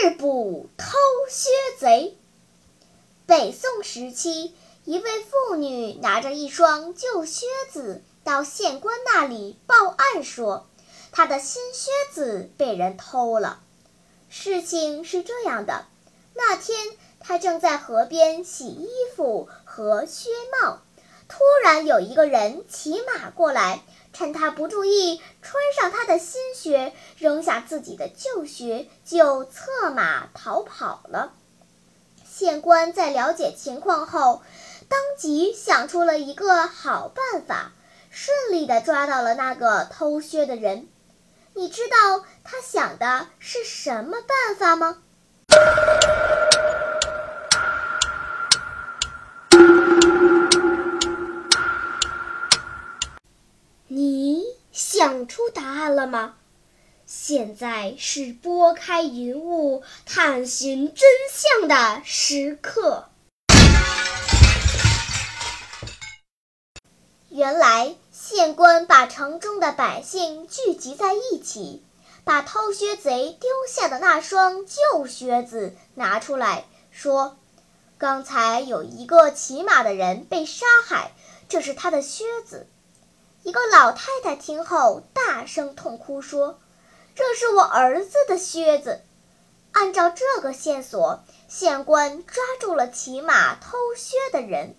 制捕偷靴贼。北宋时期，一位妇女拿着一双旧靴子到县官那里报案说，她的新靴子被人偷了。事情是这样的：那天她正在河边洗衣服和靴帽，突然有一个人骑马过来。趁他不注意，穿上他的新靴，扔下自己的旧靴，就策马逃跑了。县官在了解情况后，当即想出了一个好办法，顺利地抓到了那个偷靴的人。你知道他想的是什么办法吗？出答案了吗？现在是拨开云雾探寻真相的时刻。原来县官把城中的百姓聚集在一起，把偷靴贼丢下的那双旧靴子拿出来说：“刚才有一个骑马的人被杀害，这是他的靴子。”一个老太太听后大声痛哭说：“这是我儿子的靴子。”按照这个线索，县官抓住了骑马偷靴的人。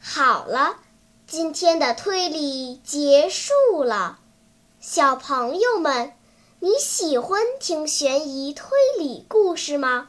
好了，今天的推理结束了。小朋友们，你喜欢听悬疑推理故事吗？